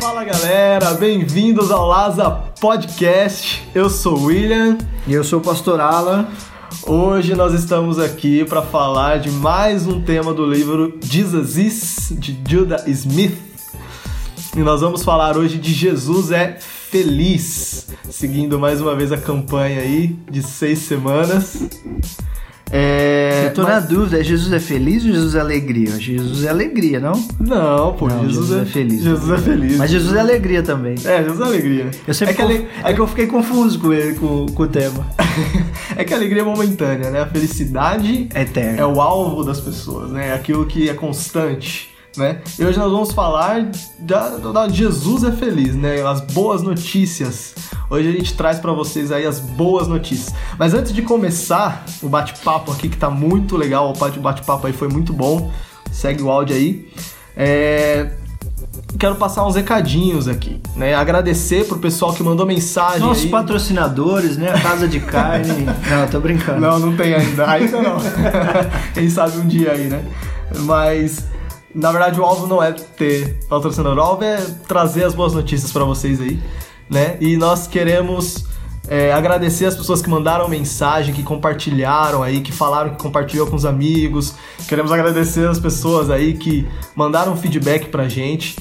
Fala galera, bem-vindos ao Laza Podcast. Eu sou o William E eu sou o Pastor Alan. Hoje nós estamos aqui para falar de mais um tema do livro Jesus Is, de Judah Smith. E nós vamos falar hoje de Jesus é feliz, seguindo mais uma vez a campanha aí de seis semanas. É, eu tô na dúvida, é Jesus é feliz ou Jesus é alegria? Jesus é alegria, não? Não, pô, Não, Jesus, é, feliz. Jesus é feliz. Mas Jesus é alegria também. É, Jesus é alegria. Eu sempre é, que conf- ale- é que eu fiquei confuso com ele, com, com o tema. é que a alegria é momentânea, né? A felicidade É eterno. é o alvo das pessoas, né? É aquilo que é constante, né? E hoje nós vamos falar da, da Jesus é feliz, né? As boas notícias. Hoje a gente traz pra vocês aí as boas notícias. Mas antes de começar o bate-papo aqui, que tá muito legal, o bate- bate-papo aí foi muito bom. Segue o áudio aí. É, Quero passar uns recadinhos aqui, né? Agradecer pro pessoal que mandou mensagem Nossos aí. patrocinadores, né? A Casa de Carne. não, tô brincando. Não, não tem ainda. Ainda não. Quem sabe um dia aí, né? Mas, na verdade, o alvo não é ter patrocinador. O alvo é trazer as boas notícias pra vocês aí, né? E nós queremos é, agradecer as pessoas que mandaram mensagem, que compartilharam aí, que falaram que compartilhou com os amigos. Queremos agradecer as pessoas aí que mandaram feedback pra gente.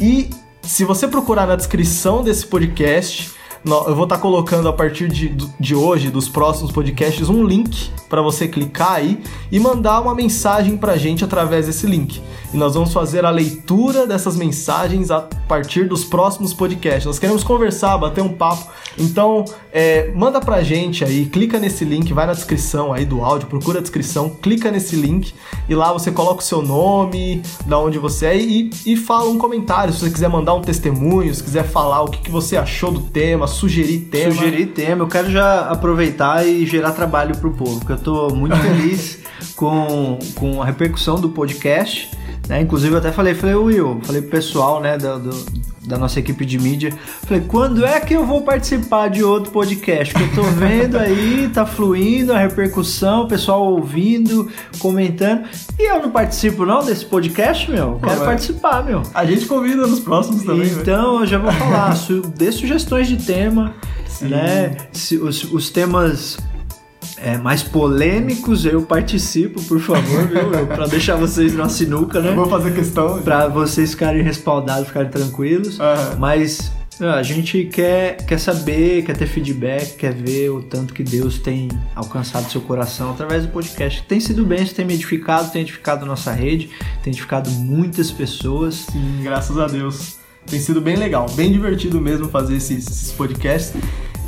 E se você procurar na descrição desse podcast, eu vou estar colocando a partir de, de hoje, dos próximos podcasts, um link para você clicar aí e mandar uma mensagem pra gente através desse link. E nós vamos fazer a leitura dessas mensagens a partir dos próximos podcasts. Nós queremos conversar, bater um papo. Então, é, manda pra gente aí, clica nesse link, vai na descrição aí do áudio, procura a descrição, clica nesse link e lá você coloca o seu nome, da onde você é e, e fala um comentário. Se você quiser mandar um testemunho, se quiser falar o que, que você achou do tema, sugerir tema. Sugerir tema, eu quero já aproveitar e gerar trabalho pro povo, porque eu tô muito feliz com, com a repercussão do podcast. Né? Inclusive eu até falei, falei, Will, falei pro pessoal né, da, do- da nossa equipe de mídia, falei, quando é que eu vou participar de outro podcast? Que eu tô vendo aí, tá fluindo a repercussão, o pessoal ouvindo, comentando. E eu não participo não desse podcast, meu? Quero participar, meu. A gente convida nos próximos também, né? Então, eu já vou falar, su dê sugestões de tema, Sim. né? Se os, os temas é, mais polêmicos, eu participo, por favor, viu? Pra deixar vocês na sinuca, né? Eu vou fazer questão. Pra vocês ficarem respaldados, ficarem tranquilos. Aham. Mas a gente quer, quer saber, quer ter feedback, quer ver o tanto que Deus tem alcançado seu coração através do podcast. Tem sido bem, isso tem me edificado, tem edificado nossa rede, tem edificado muitas pessoas. Sim, graças a Deus. Tem sido bem legal, bem divertido mesmo fazer esses, esses podcasts.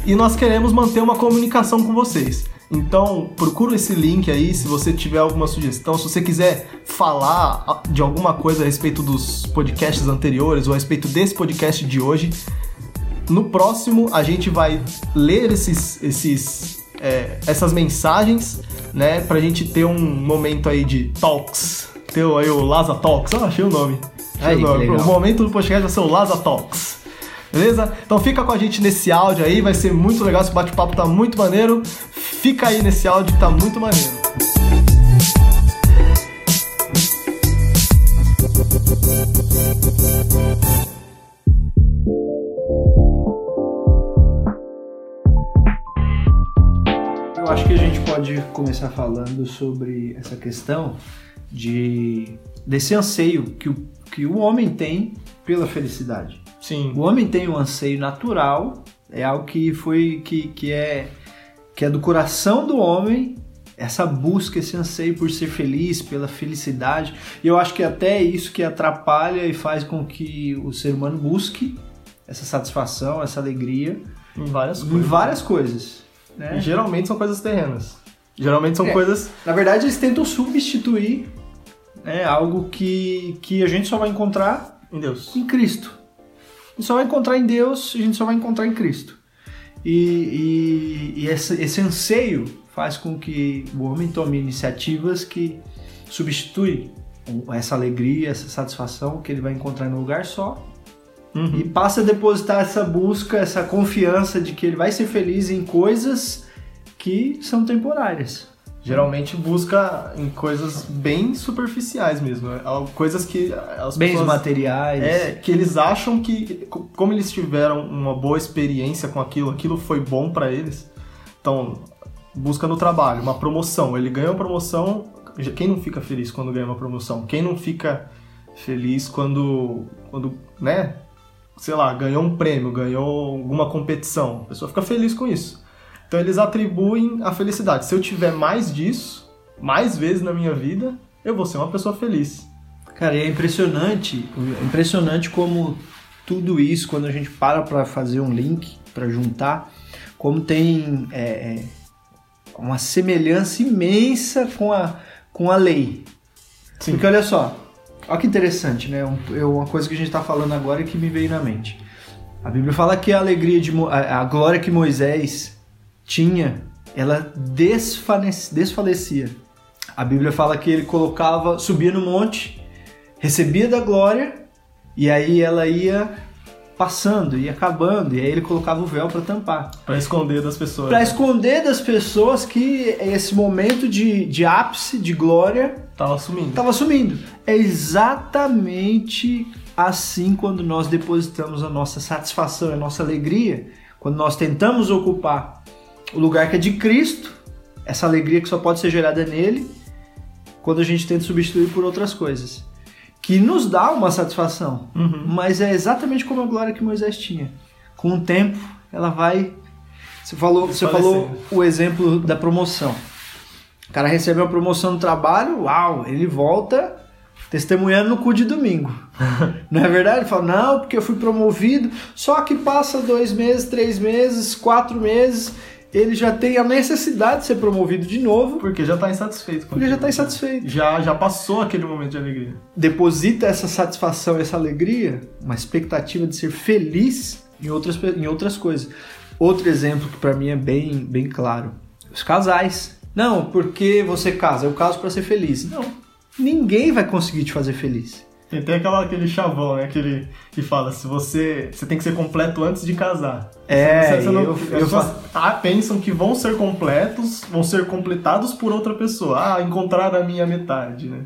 E nós queremos manter uma comunicação com vocês. Então, procura esse link aí se você tiver alguma sugestão. Se você quiser falar de alguma coisa a respeito dos podcasts anteriores ou a respeito desse podcast de hoje, no próximo a gente vai ler esses, esses, é, essas mensagens, né? Pra gente ter um momento aí de talks. Ter aí o Laza Talks. Ah, achei o nome. Achei Aí, o nome. O momento do podcast vai ser o Laza Talks. Beleza? Então fica com a gente nesse áudio aí, vai ser muito legal. Esse bate-papo tá muito maneiro. Fica aí nesse áudio que tá muito maneiro. Eu acho que a gente pode começar falando sobre essa questão de desse anseio que o, que o homem tem pela felicidade. Sim. O homem tem um anseio natural, é algo que foi que, que é que é do coração do homem essa busca, esse anseio por ser feliz, pela felicidade. E eu acho que até é isso que atrapalha e faz com que o ser humano busque essa satisfação, essa alegria Em várias em coisas. várias coisas. Né? geralmente são coisas terrenas. Geralmente são É. coisas. Na verdade, eles tentam substituir né, algo que, que a gente só vai encontrar Em Deus. em Cristo. A gente só vai encontrar em Deus, a gente só vai encontrar em Cristo. E, e, e esse, esse anseio faz com que o homem tome iniciativas que substituem essa alegria, essa satisfação que ele vai encontrar num lugar só Uhum. e passa a depositar essa busca, essa confiança de que ele vai ser feliz em coisas que são temporárias. Geralmente busca em coisas bem superficiais mesmo. é algo- Coisas que as Bens pessoas... materiais. É, que eles acham que, co- como eles tiveram uma boa experiência com aquilo, aquilo foi bom pra eles. Então, busca no trabalho, uma promoção. Ele ganhou a promoção. Quem não fica feliz quando ganha uma promoção? Quem não fica feliz quando, quando né? Sei lá, ganhou um prêmio, ganhou alguma competição. A pessoa fica feliz com isso. Então, eles atribuem a felicidade. Se eu tiver mais disso, mais vezes na minha vida, eu vou ser uma pessoa feliz. Cara, e é impressionante, é impressionante como tudo isso, quando a gente para para fazer um link, para juntar, como tem é, é, uma semelhança imensa com a, com a lei. Sim. Porque olha só, olha que interessante, né? Um- eu- uma coisa que a gente está falando agora e que me veio na mente. A Bíblia fala que a alegria de Mo- a, a glória que Moisés tinha, ela desfanece- desfalecia. A Bíblia fala que ele colocava, subia no monte, recebia da glória e aí ela ia passando, ia acabando e aí ele colocava o véu para tampar. Pra esconder das pessoas. Para esconder das pessoas que esse momento de, de ápice, de glória, Tava sumindo. estava sumindo. É exatamente assim quando nós depositamos a nossa satisfação, a nossa alegria, quando nós tentamos ocupar o lugar que é de Cristo, essa alegria que só pode ser gerada nele, quando a gente tenta substituir por outras coisas, que nos dá uma satisfação, Uhum. mas é exatamente como a glória que Moisés tinha. Com o tempo, ela vai. Você falou, você falou o exemplo da promoção. O cara recebe uma promoção no trabalho, uau, ele volta testemunhando no cu de domingo. Não é verdade? Ele fala, não, porque eu fui promovido, só que passa dois meses, três meses, quatro meses, ele já tem a necessidade de ser promovido de novo, Porque já tá insatisfeito. com porque já aquilo. está insatisfeito. Já, já passou aquele momento de alegria. Deposita essa satisfação, essa alegria, uma expectativa de ser feliz em outras, em outras coisas. Outro exemplo que para mim é bem, bem claro: os casais. Não, porque você casa, eu caso para ser feliz. Não, ninguém vai conseguir te fazer feliz. Tem até aquela, aquele chavão, né? Aquele que fala, se você. Você tem que ser completo antes de casar. É, Você- você não- eu- as eu pessoas ah, pensam que vão ser completos, vão ser completados por outra pessoa. Ah, encontrar a minha metade, né?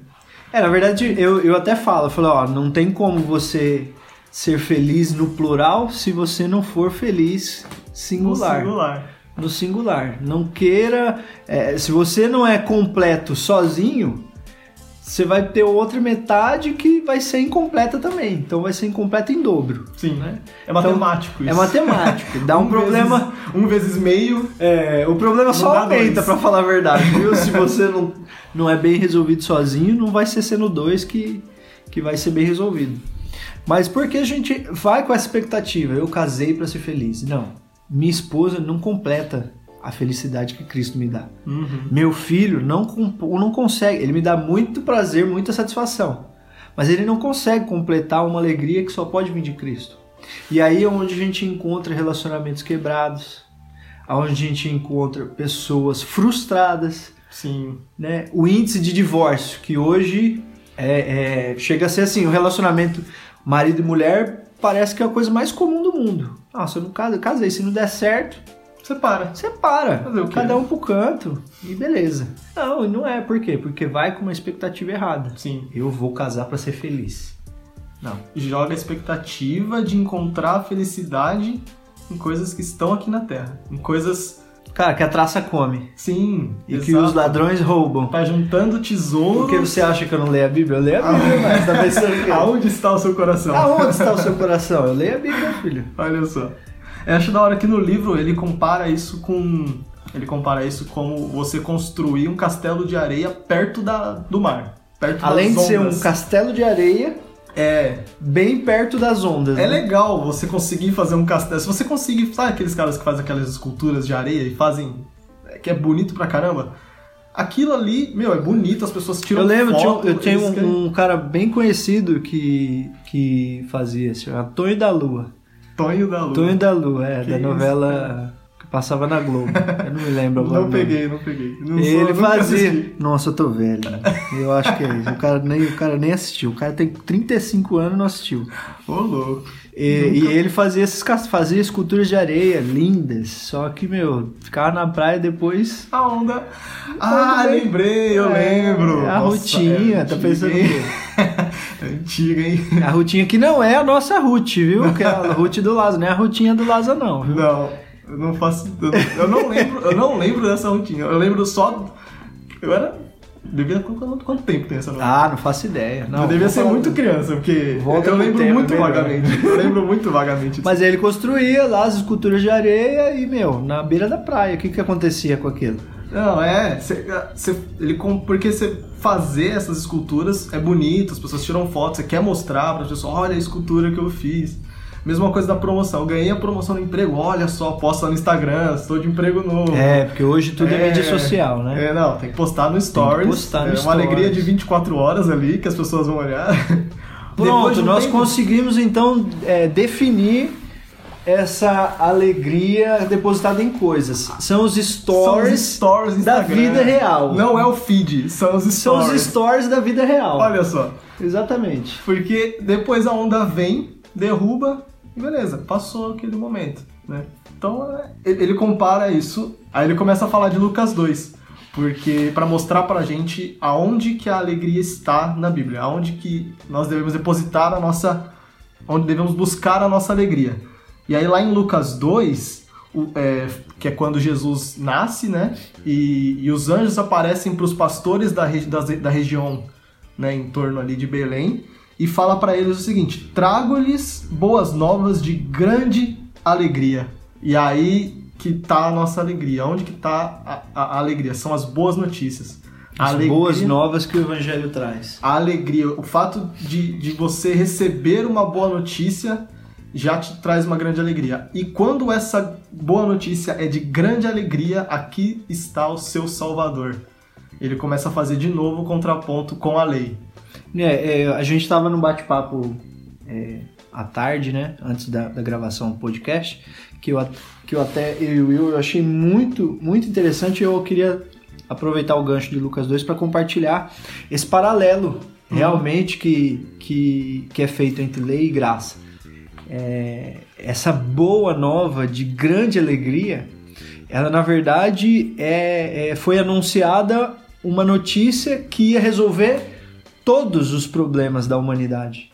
É, na verdade, eu, eu até falo, eu falo, ó, não tem como você ser feliz no plural se você não for feliz singular. No singular. no singular. Não queira. é, se você não é completo sozinho, você vai ter outra metade que vai ser incompleta também. Então vai ser incompleta em dobro. Sim, Né? É matemático É isso. matemático. Dá um, problema. vezes- um vezes meio. É, o problema só aumenta, pra falar a verdade, viu? Se você não, não é bem resolvido sozinho, não vai ser sendo dois que, que vai ser bem resolvido. Mas por que a gente vai com essa expectativa? Eu casei pra ser feliz. Não. Minha esposa não completa a felicidade que Cristo me dá. Uhum. Meu filho não, não consegue. Ele me dá muito prazer, muita satisfação. Mas ele não consegue completar uma alegria que só pode vir de Cristo. E aí é onde a gente encontra relacionamentos quebrados, onde a gente encontra pessoas frustradas, Sim. né? O índice de divórcio, que hoje é, é- chega a ser assim, o relacionamento marido e mulher parece que é a coisa mais comum do mundo. Nossa, eu não casei, se não der certo, Você para. você para. Fazer o quê? Cada um pro canto e beleza. Não, não é. Por quê? Porque vai com uma expectativa errada. Sim. Eu vou casar pra ser feliz. Não. Joga a expectativa de encontrar a felicidade em coisas que estão aqui na Terra. Em coisas. Cara, que a traça come. Sim. E que exato. os ladrões roubam. Tá juntando tesouro. Por que você acha que eu não leio a Bíblia? Eu leio a Bíblia, mas tá pensando que... Aonde está o seu coração? Aonde está o seu coração? Eu leio a Bíblia, filho. Olha só. Eu acho da hora que no livro ele compara isso com. Ele compara isso como você construir um castelo de areia perto da, do mar. Perto Além de das ser um ondas. castelo de areia, É. bem perto das ondas. É né? legal você conseguir fazer um castelo. Se você conseguir. Sabe aqueles caras que fazem aquelas esculturas de areia e fazem. que é bonito pra caramba? Aquilo ali, meu, é bonito, as pessoas tiram Eu lembro, tinha foto, eu tenho querem- um, um cara bem conhecido que, que fazia isso, chama Tonho da Lua. Tonho da Lua. Tonho da Lua, é, Que da isso, novela Passava na Globo. Eu não me lembro agora. Não peguei, não peguei. Não Ele nunca fazia. assisti. Nossa, eu tô velho. né? Eu acho que é isso. O cara, nem, o cara nem assistiu. O cara tem 35 anos e não assistiu. Ô, louco. E, e ele fazia, esses, cas- fazia esculturas de areia lindas. Só que, meu, ficava na praia depois. A onda. Ah, lembrei, eu É, lembro. a rotinha, tá antiga, pensando o quê? É antiga, hein? A rutinha que não é a nossa Ruth, viu? Que é a Ruth do Lázaro, não é a rutinha do Lázaro, não, viu? Não, eu não faço. Eu, não lembro, eu não lembro dessa rotina. Eu lembro só. Eu era. Devia. Quanto, quanto tempo tem essa novela? Ah, não faço ideia. Não, eu devia ser muito criança, porque Volta eu lembro tema, muito é vagamente. Eu lembro muito vagamente. Mas ele construía lá as esculturas de areia e, meu, na beira da praia. O que que acontecia com aquilo? Não, é. cê- cê- ele, porque você fazer essas esculturas é bonito, as pessoas tiram fotos, você quer mostrar para as pessoas, olha a escultura que eu fiz. Mesma coisa da promoção. Eu ganhei a promoção no emprego, olha só, posta no Instagram, estou de emprego novo. É, porque hoje tudo é, mídia social, né? É, não, tem que postar no Stories. postar no é uma alegria de 24 horas ali que as pessoas vão olhar. Pronto, nós tempo- conseguimos então é, definir essa alegria depositada em coisas. São os São stories, os stories da vida real. Não é o feed, são os São stories. os stories da vida real. Olha só. Exatamente. Porque depois a onda vem, derruba e beleza, passou aquele momento, né? Então é, ele ele compara isso, aí ele começa a falar de Lucas 2, porque para mostrar pra gente aonde que a alegria está na Bíblia, aonde que nós devemos depositar a nossa onde devemos buscar a nossa alegria. E aí lá em Lucas 2, o- é, que é quando Jesus nasce, né? E, e os anjos aparecem para os pastores da, das- da região, né, em torno ali de Belém, e fala para eles o seguinte: trago-lhes boas novas de grande alegria. E aí que tá a nossa alegria. Onde que tá a, a- a alegria? São as boas notícias. As alegria- boas novas que o evangelho traz. a alegria, o fato de, de você receber uma boa notícia já te traz uma grande alegria. E quando essa boa notícia é de grande alegria, aqui está o seu Salvador. Ele começa a fazer de novo o contraponto com a lei. É, é, a gente estava num bate-papo é, à tarde, né? Antes da, da gravação do podcast, que eu, que eu até eu e o Will eu achei muito, muito interessante eu queria aproveitar o gancho de Lucas 2 para compartilhar esse paralelo realmente que, que, que é feito entre lei e graça. É, essa boa nova de grande alegria, ela na verdade é, é- foi anunciada uma notícia que ia resolver todos os problemas da humanidade.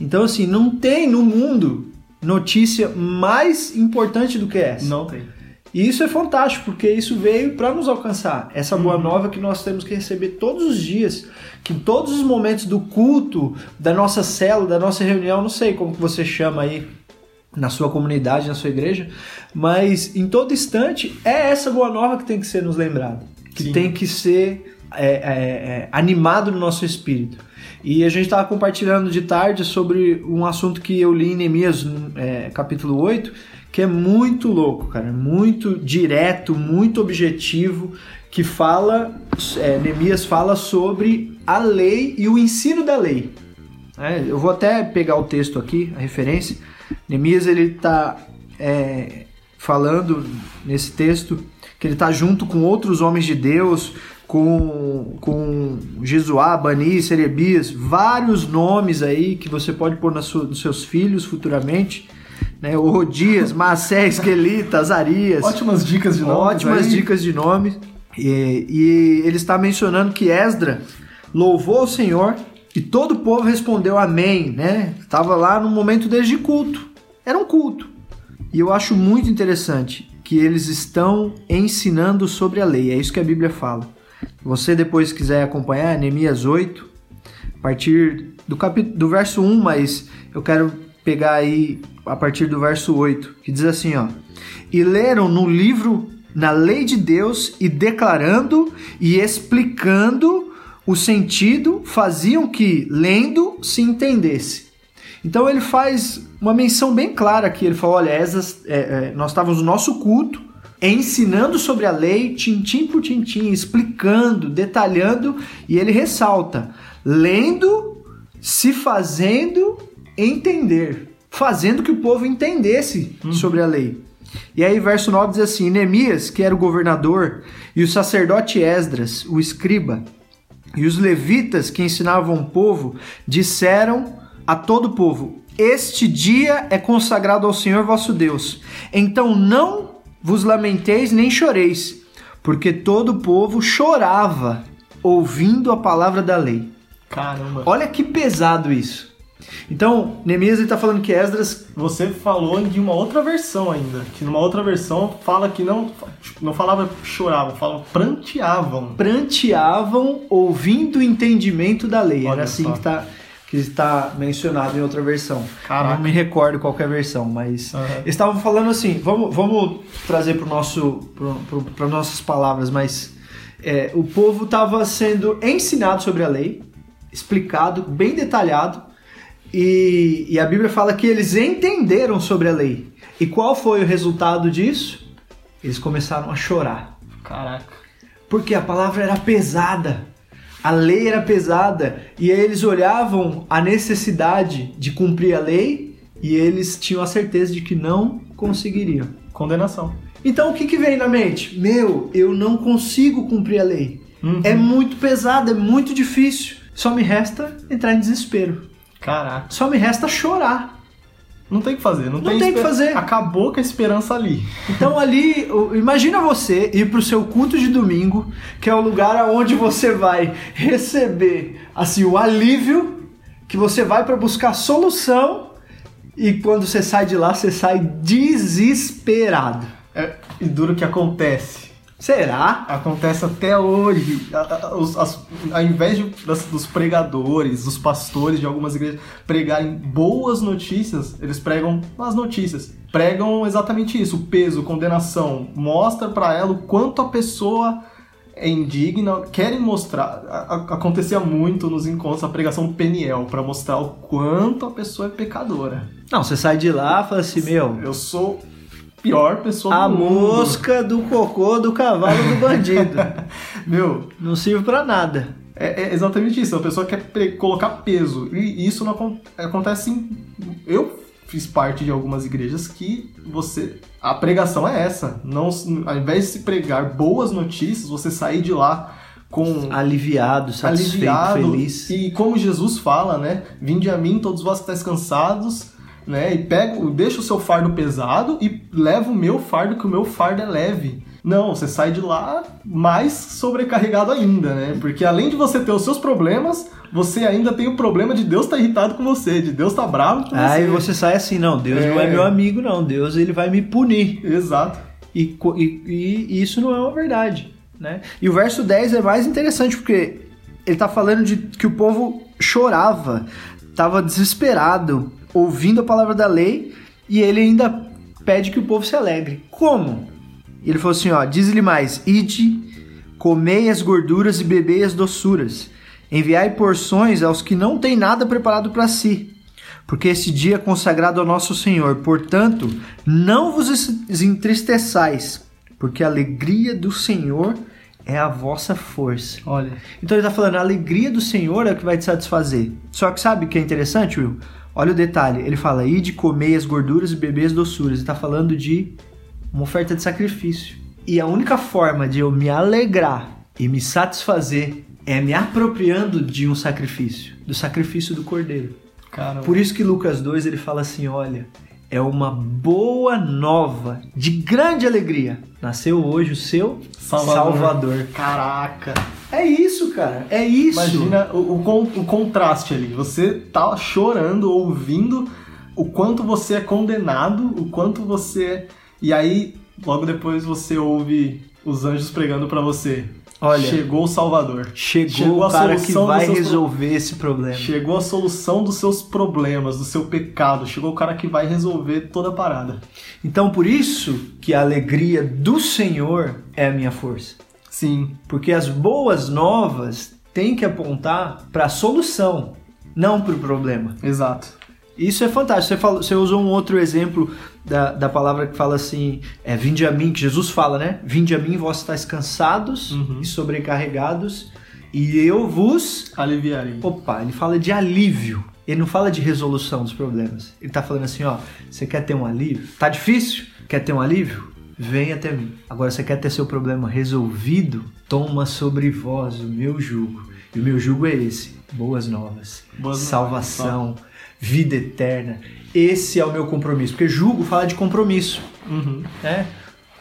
Então, assim, não tem no mundo notícia mais importante do que essa. Não tem. E isso é fantástico, porque isso veio para nos alcançar. Essa boa nova que nós temos que receber todos os dias, que em todos os momentos do culto, da nossa célula, da nossa reunião, não sei como que você chama aí na sua comunidade, na sua igreja, mas em todo instante é essa boa nova que tem que ser nos lembrada, que Sim. tem que ser é, é, é, animado no nosso espírito. E a gente estava compartilhando de tarde sobre um assunto que eu li em Neemias é, capítulo 8, que é muito louco, cara, muito direto, muito objetivo, que fala, é, Neemias fala sobre a lei e o ensino da lei. É, eu vou até pegar o texto aqui, a referência. Neemias ele está falando nesse texto que ele está junto com outros homens de Deus, com, com Jesuá, Bani, Serebias, vários nomes aí que você pode pôr sua- nos seus filhos futuramente. Né? Odias, Macé, Esquelita, Azarias. Ótimas dicas de nomes Ótimas aí. dicas de nomes. E, e ele está mencionando que Esdra louvou o Senhor e todo o povo respondeu amém, né? Estava lá no momento desde culto. Era um culto. E eu acho muito interessante que eles estão ensinando sobre a lei. É isso que a Bíblia fala. Você depois quiser acompanhar Neemias 8, a partir do capítulo do verso 1, mas eu quero pegar aí a partir do verso 8, que diz assim, ó: "E leram no livro na lei de Deus e declarando e explicando o sentido, faziam que lendo se entendesse." Então ele faz uma menção bem clara aqui. Ele falou: olha, essas, é, é, nós estávamos no nosso culto, ensinando sobre a lei, tintim por tintim, explicando, detalhando, e ele ressalta: lendo, se fazendo entender, fazendo que o povo entendesse sobre a lei. E aí, verso 9 diz assim: Neemias, que era o governador, e o sacerdote Esdras, o escriba, e os levitas que ensinavam o povo, disseram a todo o povo: Este dia é consagrado ao Senhor vosso Deus. Então não vos lamenteis nem choreis, porque todo o povo chorava ouvindo a palavra da lei. Caramba. Olha que pesado isso. Então, Neemias está falando que Esdras. Você falou de uma outra versão ainda. Que numa outra versão fala que não, não falava choravam, falavam pranteavam. Pranteavam ouvindo o entendimento da lei. Olha Era assim só. que está que está mencionado em outra versão. Caraca. Não me recordo qual é a versão, mas eles estavam falando assim. Vamos, vamos trazer para nosso para nossas palavras, mas é, o povo estava sendo ensinado sobre a lei, explicado, bem detalhado, e, e a Bíblia fala que eles entenderam sobre a lei. E qual foi o resultado disso? Eles começaram a chorar. Caraca. Porque a palavra era pesada, a lei era pesada, e aí eles olhavam a necessidade de cumprir a lei e eles tinham a certeza de que não conseguiriam. Condenação. Então o que, que vem na mente? Meu, eu não consigo cumprir a lei. Uhum. É muito pesado, é muito difícil. Só me resta entrar em desespero. Caraca. Só me resta chorar. Não tem o que fazer. Não, Não tem, tem o que esper- fazer. Acabou com a esperança ali. Então ali, imagina você ir pro seu culto de domingo, que é o lugar onde você vai receber assim o alívio, que você vai para buscar solução e quando você sai de lá, você sai desesperado. É, e duro que acontece. Será? Acontece até hoje. Os- as- ao invés de- das- dos pregadores, dos pastores de algumas igrejas pregarem boas notícias, eles pregam as notícias. Pregam exatamente isso, o peso, condenação. Mostra pra ela o quanto a pessoa é indigna. Querem mostrar. a- a- acontecia muito nos encontros a pregação Peniel, pra mostrar o quanto a pessoa é pecadora. Não, você sai de lá e fala assim, meu, Eu sou pior pessoa a do mundo. mosca do cocô do cavalo do bandido. Meu, Não serve pra nada. É, é exatamente isso. A pessoa quer colocar peso. E isso não acon- acontece em. Eu fiz parte de algumas igrejas que você. A pregação é essa. Não, ao invés de se pregar boas notícias, você sair de lá com. Aliviado, satisfeito, aliviado. feliz. E como Jesus fala, né? Vinde a mim, todos vós que estáis cansados, né? E pega, deixa o seu fardo pesado e leva o meu fardo, que o meu fardo é leve. Não, você sai de lá mais sobrecarregado ainda, né? Porque além de você ter os seus problemas, você ainda tem o problema de Deus estar irritado com você, de Deus estar bravo com Aí você. você sai assim, não, Deus não é É. meu amigo, não. Deus ele vai me punir. Exato. E, e- e isso não é uma verdade, né? E o verso 10 é mais interessante porque ele tá falando de que o povo chorava, estava desesperado, ouvindo a palavra da lei, e ele ainda pede que o povo se alegre. Como? Ele falou assim, ó, diz-lhe mais, ide, comei as gorduras e bebei as doçuras, enviai porções aos que não têm nada preparado para si, porque esse dia é consagrado ao nosso Senhor. Portanto, não vos entristeçais, porque a alegria do Senhor é a vossa força. Olha. Então ele está falando, a alegria do Senhor é o que vai te satisfazer. Só que sabe o que é interessante, Will? Olha o detalhe, ele fala, ide, comei as gorduras e beber as doçuras. Ele está falando de uma oferta de sacrifício. E a única forma de eu me alegrar e me satisfazer é me apropriando de um sacrifício, do sacrifício do cordeiro. Cara, Por isso que Lucas 2 ele fala assim, olha, é uma boa nova de grande alegria. Nasceu hoje o seu Salvador. Salvador. Caraca. É isso, cara. É isso. Imagina o, o con- o contraste ali. Você tá chorando, ouvindo o quanto você é condenado, o quanto você. é- E aí, logo depois você ouve os anjos pregando pra você. Olha, Chegou o Salvador. chegou, chegou a o cara que vai resolver esse problema. Chegou a solução dos seus problemas, do seu pecado. Chegou o cara que vai resolver toda a parada. Então, por isso que a alegria do Senhor é a minha força. Sim, Porque as boas novas têm que apontar para a solução, não para o problema. exato. Isso é fantástico. Você, falou, você usou um outro exemplo da, da palavra que fala assim: é, Vinde a mim, que Jesus fala, né? Vinde a mim, vós estáis cansados Uhum. e sobrecarregados, e eu vos. Aliviarei. Opa, ele fala de alívio. Ele não fala de resolução dos problemas. Ele tá falando assim: ó, você quer ter um alívio? Tá difícil? Quer ter um alívio? Vem até mim. Agora, você quer ter seu problema resolvido? Toma sobre vós o meu jugo. E o meu jugo é esse: boas novas, Boas salvação, novas, vida eterna. Esse é o meu compromisso. Porque jugo fala de compromisso. Uhum. né?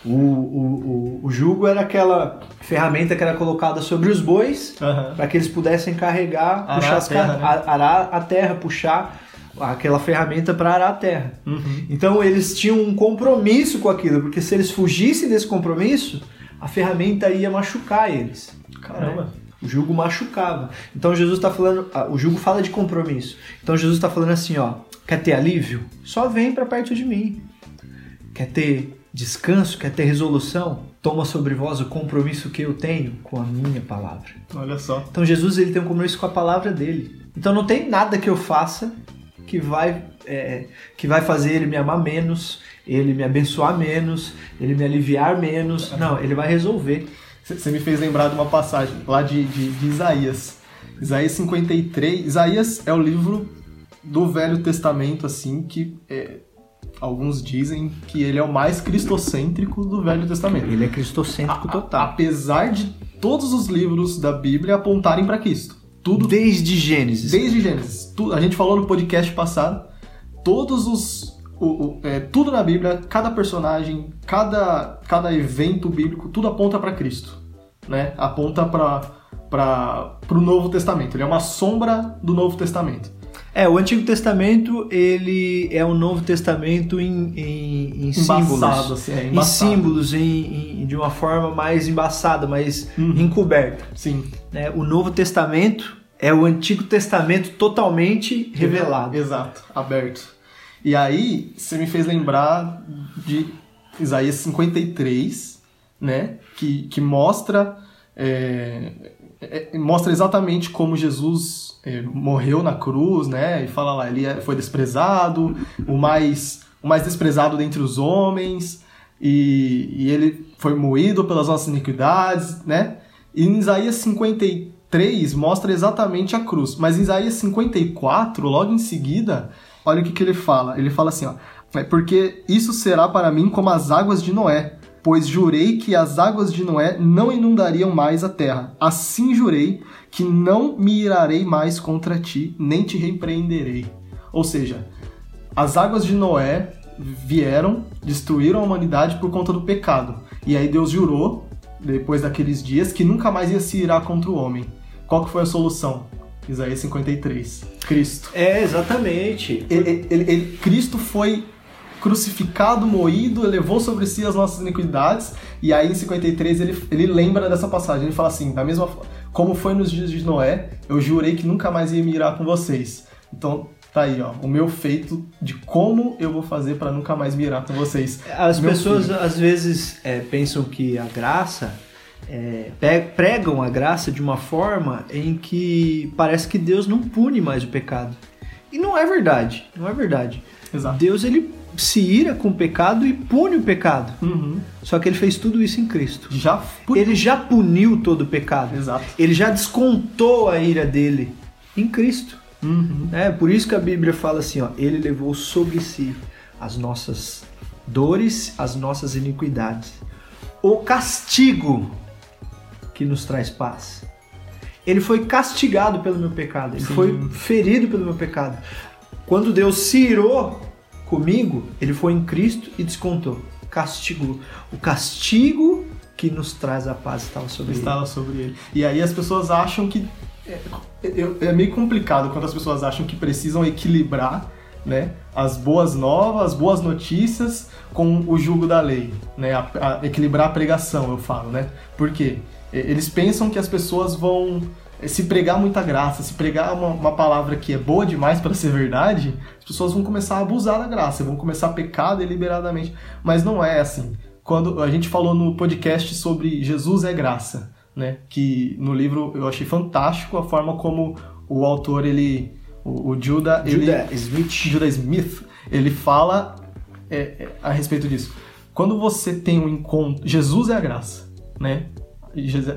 O, o, o, o jugo era aquela ferramenta que era colocada sobre os bois Aham. para que eles pudessem carregar, Arar puxar a as terra, né? arar a terra, puxar aquela ferramenta para arar a terra. Uhum. Então eles tinham um compromisso com aquilo, porque se eles fugissem desse compromisso, a ferramenta ia machucar eles. Caramba. O jugo machucava. Então Jesus está falando, ah, o jugo fala de compromisso. Então Jesus está falando assim, ó, quer ter alívio? Só vem para perto de mim. Quer ter descanso? Quer ter resolução? Toma sobre vós o compromisso que eu tenho com a minha palavra. Olha só. Então Jesus ele tem um compromisso com a palavra dele. Então não tem nada que eu faça que vai é, que vai fazer ele me amar menos, ele me abençoar menos, ele me aliviar menos. Não, ele vai resolver. Você me fez lembrar de uma passagem lá de, de, de Isaías. Isaías 53. Isaías é o livro do Velho Testamento, assim, que é, alguns dizem que ele é o mais cristocêntrico do Velho Testamento. Ele é cristocêntrico A- total. Apesar de todos os livros da Bíblia apontarem para Cristo. Tudo Desde Gênesis. Desde Gênesis. Tu- a gente falou no podcast passado, todos os. o- o- é, tudo na Bíblia, cada personagem, cada, cada evento bíblico, tudo aponta para Cristo. Né? Aponta para o Novo Testamento. Ele é uma sombra do Novo Testamento. É, o Antigo Testamento, ele é o Novo Testamento em, em, em símbolos. Embaçado, assim, é em símbolos, em, em- de uma forma mais embaçada, mais Uhum. encoberta. Sim. né? O Novo Testamento é o Antigo Testamento totalmente revelado. Exato, aberto. E aí, você me fez lembrar de Isaías 53, né? Que, que mostra, é, é, mostra exatamente como Jesus é, morreu na cruz, né? E fala lá, ele é- foi desprezado, o mais, o mais desprezado dentre os homens, e, e ele foi moído pelas nossas iniquidades, né? E em Isaías 53 mostra exatamente a cruz. Mas Isaías 54, logo em seguida, olha o que, que ele fala. Ele fala assim, ó. "É Porque isso será para mim como as águas de Noé, pois jurei que as águas de Noé não inundariam mais a terra. Assim jurei que não me irarei mais contra ti, nem te repreenderei. Ou seja, as águas de Noé vieram, destruíram a humanidade por conta do pecado. E aí Deus jurou, depois daqueles dias, que nunca mais ia se irar contra o homem. Qual que foi a solução? Isaías 53. Cristo. É, exatamente. Ele- ele- ele- Cristo foi crucificado, moído, levou sobre si as nossas iniquidades, e aí em 53 ele, ele lembra dessa passagem, ele fala assim, da mesma forma, como foi nos dias de Noé, eu jurei que nunca mais ia me irar com vocês. Então, tá aí, ó, o meu feito de como eu vou fazer para nunca mais me irar com vocês. As Meu pessoas filho. às vezes é, pensam que a graça é, pregam a graça de uma forma em que parece que Deus não pune mais o pecado. E não é verdade, não é verdade. Exato. Deus ele se ira com o pecado e pune o pecado. Uhum. Só que ele fez tudo isso em Cristo. Já Ele já puniu todo o pecado. Exato. Ele já descontou a ira dele em Cristo. Uhum. É por isso que a Bíblia fala assim, ó, ele levou sobre si as nossas dores, as nossas iniquidades. O castigo que nos traz paz. Ele foi castigado pelo meu pecado, ele Sim. foi ferido pelo meu pecado. Quando Deus se irou comigo, ele foi em Cristo e descontou, castigou. O castigo que nos traz a paz estava sobre ele. estava sobre ele. E aí as pessoas acham que. É, é- meio complicado quando as pessoas acham que precisam equilibrar né, as boas novas, as boas notícias com o jugo da lei. Né, a- a- equilibrar a pregação, eu falo. Né? Por quê? É, Eles pensam que as pessoas vão. é, Se pregar muita graça, se pregar uma, uma palavra que é boa demais para ser verdade, as pessoas vão começar a abusar da graça, vão começar a pecar deliberadamente. Mas não é assim quando a gente falou no podcast sobre Jesus é graça, né? Que no livro eu achei fantástico a forma como o autor ele o, o Judah, ele Judah Smith. Judah Smith ele fala é, é, a respeito disso. Quando você tem um encontro, Jesus é a graça, né?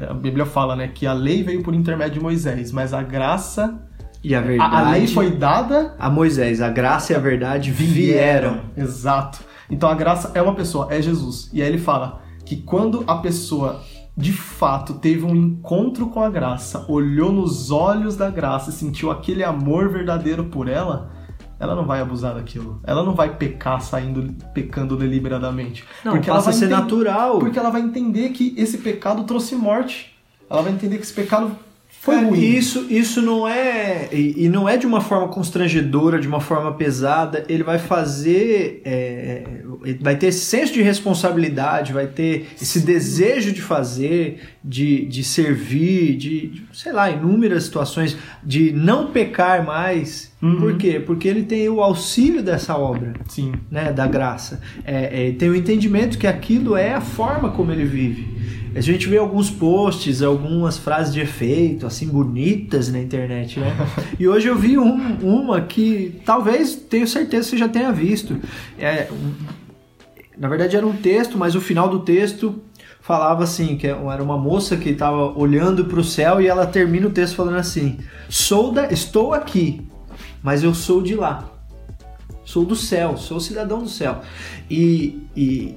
A Bíblia fala, né, que a lei veio por intermédio de Moisés, mas a graça, E a a, verdade. a lei foi dada a Moisés, a graça e a verdade vieram. Exato. Então a graça é uma pessoa, é Jesus. E aí ele fala que quando a pessoa de fato teve um encontro com a graça, olhou nos olhos da graça e sentiu aquele amor verdadeiro por ela, ela não vai abusar daquilo. Ela não vai pecar saindo pecando deliberadamente. Não, porque passa ela vai a ser natural. Porque ela vai entender que esse pecado trouxe morte. Ela vai entender que esse pecado foi É, ruim. Isso, isso não é. E, e não é de uma forma constrangedora, de uma forma pesada. Ele vai fazer. é, ele vai ter esse senso de responsabilidade, vai ter esse desejo de fazer, de, de servir, de, de, sei lá, inúmeras situações, de não pecar mais. Uhum. Por quê? Porque ele tem o auxílio dessa obra Sim. né, da graça. É, é, tem o entendimento que aquilo é a forma como ele vive. A gente vê alguns posts, algumas frases de efeito, assim, bonitas na internet, né? E hoje eu vi um- uma que talvez, tenho certeza que você já tenha visto. É, um- na verdade era um texto, mas o final do texto falava assim, que era uma moça que estava olhando para o céu e ela termina o texto falando assim, sou da, estou aqui, mas eu sou de lá sou do céu, sou cidadão do céu. E, e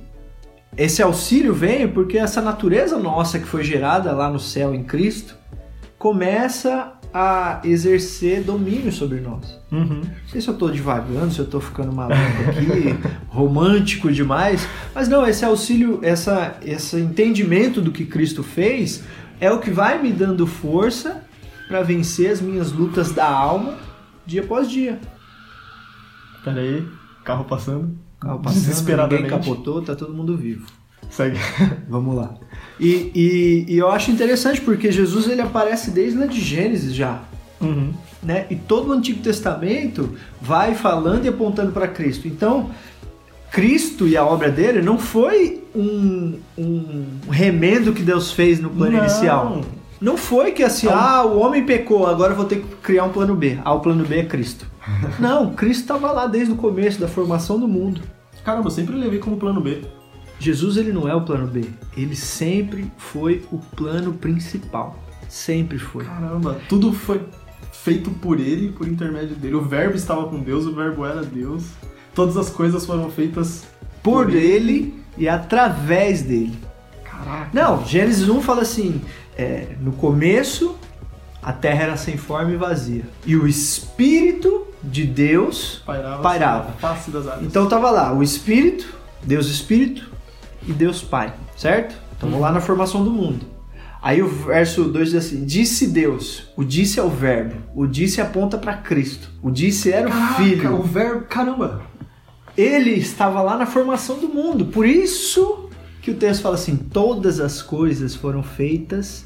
esse auxílio vem porque essa natureza nossa que foi gerada lá no céu em Cristo começa a exercer domínio sobre nós. Uhum. Não sei se eu tô divagando, se eu tô ficando maluco aqui, romântico demais, mas não, esse auxílio, essa, esse entendimento do que Cristo fez é o que vai me dando força para vencer as minhas lutas da alma dia após dia. Pera aí, carro passando. Carro passando, Desesperadamente. ninguém capotou, tá todo mundo vivo. Segue. Vamos lá. E, e, e eu acho interessante porque Jesus ele aparece desde lá de Gênesis já. Uhum. Né? E todo o Antigo Testamento vai falando e apontando para Cristo. Então, Cristo e a obra dele não foi um, um remendo que Deus fez no plano Não. inicial. Não foi que assim, Então- ah, o homem pecou, agora eu vou ter que criar um plano B. Ah, o plano B é Cristo. Não, Cristo estava lá desde o começo da formação do mundo. Caramba, eu sempre levei como plano B. Jesus ele não é o plano B, ele sempre foi o plano principal. Sempre foi. Caramba, tudo foi feito por ele e por intermédio dele. O verbo estava com Deus, o verbo era Deus. Todas as coisas foram feitas Por ele e através dele. Caraca. Não, Gênesis 1 fala assim: é, no começo a terra era sem forma e vazia. E o Espírito de Deus. Pairava, Pairava. face das águas. Então tava lá o Espírito, Deus Espírito e Deus Pai, certo? Estamos lá na formação do mundo. Aí o verso 2 diz assim: Disse Deus, o disse é o verbo, o disse aponta para Cristo, o disse era o Caraca, Filho. o verbo. Caramba! Ele estava lá na formação do mundo. Por isso que o texto fala assim: todas as coisas foram feitas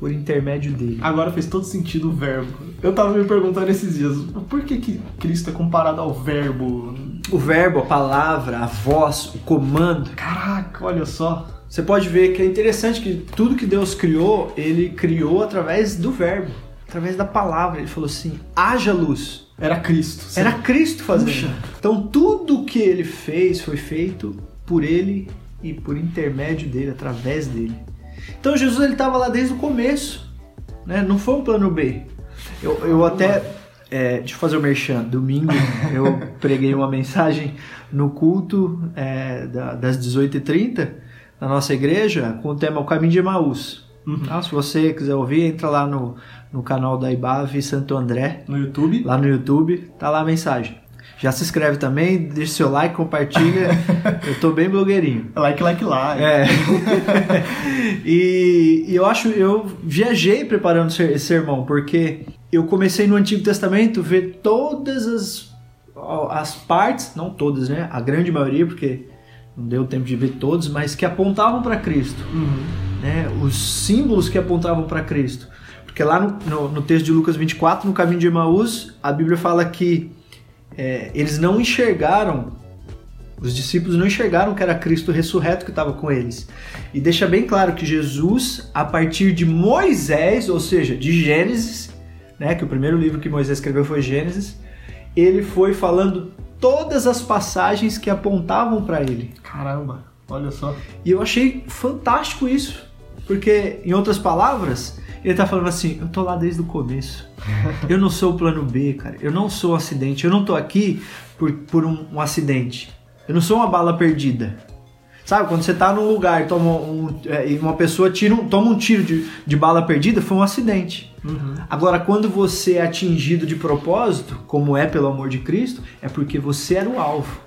por intermédio dele. Agora fez todo sentido o verbo. Eu tava me perguntando esses dias, por que, que Cristo é comparado ao verbo? O verbo, a palavra, a voz, o comando. Caraca, olha só. Você pode ver que é interessante que tudo que Deus criou, ele criou através do verbo, através da palavra. Ele falou assim: haja luz. Era Cristo. Era Cristo fazendo. Puxa. Então tudo que ele fez foi feito por ele e por intermédio dele, através dele. Então Jesus ele estava lá desde o começo, né? Não foi um plano B. Eu, eu até é, deixa eu fazer o merchan. Domingo eu preguei uma mensagem no culto é, da- das 18h30 na nossa igreja com o tema O Caminho de Emaús. Tá? Se você quiser ouvir, entra lá no, no canal da Ibave Santo André No YouTube. lá no YouTube, tá lá a mensagem. Já se inscreve também, deixa seu like, compartilha. Eu tô bem blogueirinho. Like, like, like. É. e, e eu acho, eu viajei preparando esse sermão, porque eu comecei no Antigo Testamento ver todas as, as partes, não todas, né? A grande maioria, porque não deu tempo de ver todos, mas que apontavam para Cristo Uhum. né, os símbolos que apontavam para Cristo. Porque lá no, no- no texto de Lucas 24, no caminho de Emaús, a Bíblia fala que é, eles não enxergaram, os discípulos não enxergaram que era Cristo ressurreto que estava com eles. E deixa bem claro que Jesus, a partir de Moisés, ou seja, de Gênesis, né, que o primeiro livro que Moisés escreveu foi Gênesis, ele foi falando todas as passagens que apontavam para ele. Caramba, olha só. E eu achei fantástico isso. Porque, em outras palavras, ele tá falando assim: eu tô lá desde o começo. Eu não sou o plano B, cara. Eu não sou um acidente. Eu não tô aqui por, por um, um acidente. Eu não sou uma bala perdida. Sabe, quando você tá num lugar e toma um, é, uma pessoa tira um, toma um tiro de, de bala perdida, foi um acidente. Uhum. Agora, quando você é atingido de propósito, como é pelo amor de Cristo, é porque você era o alvo.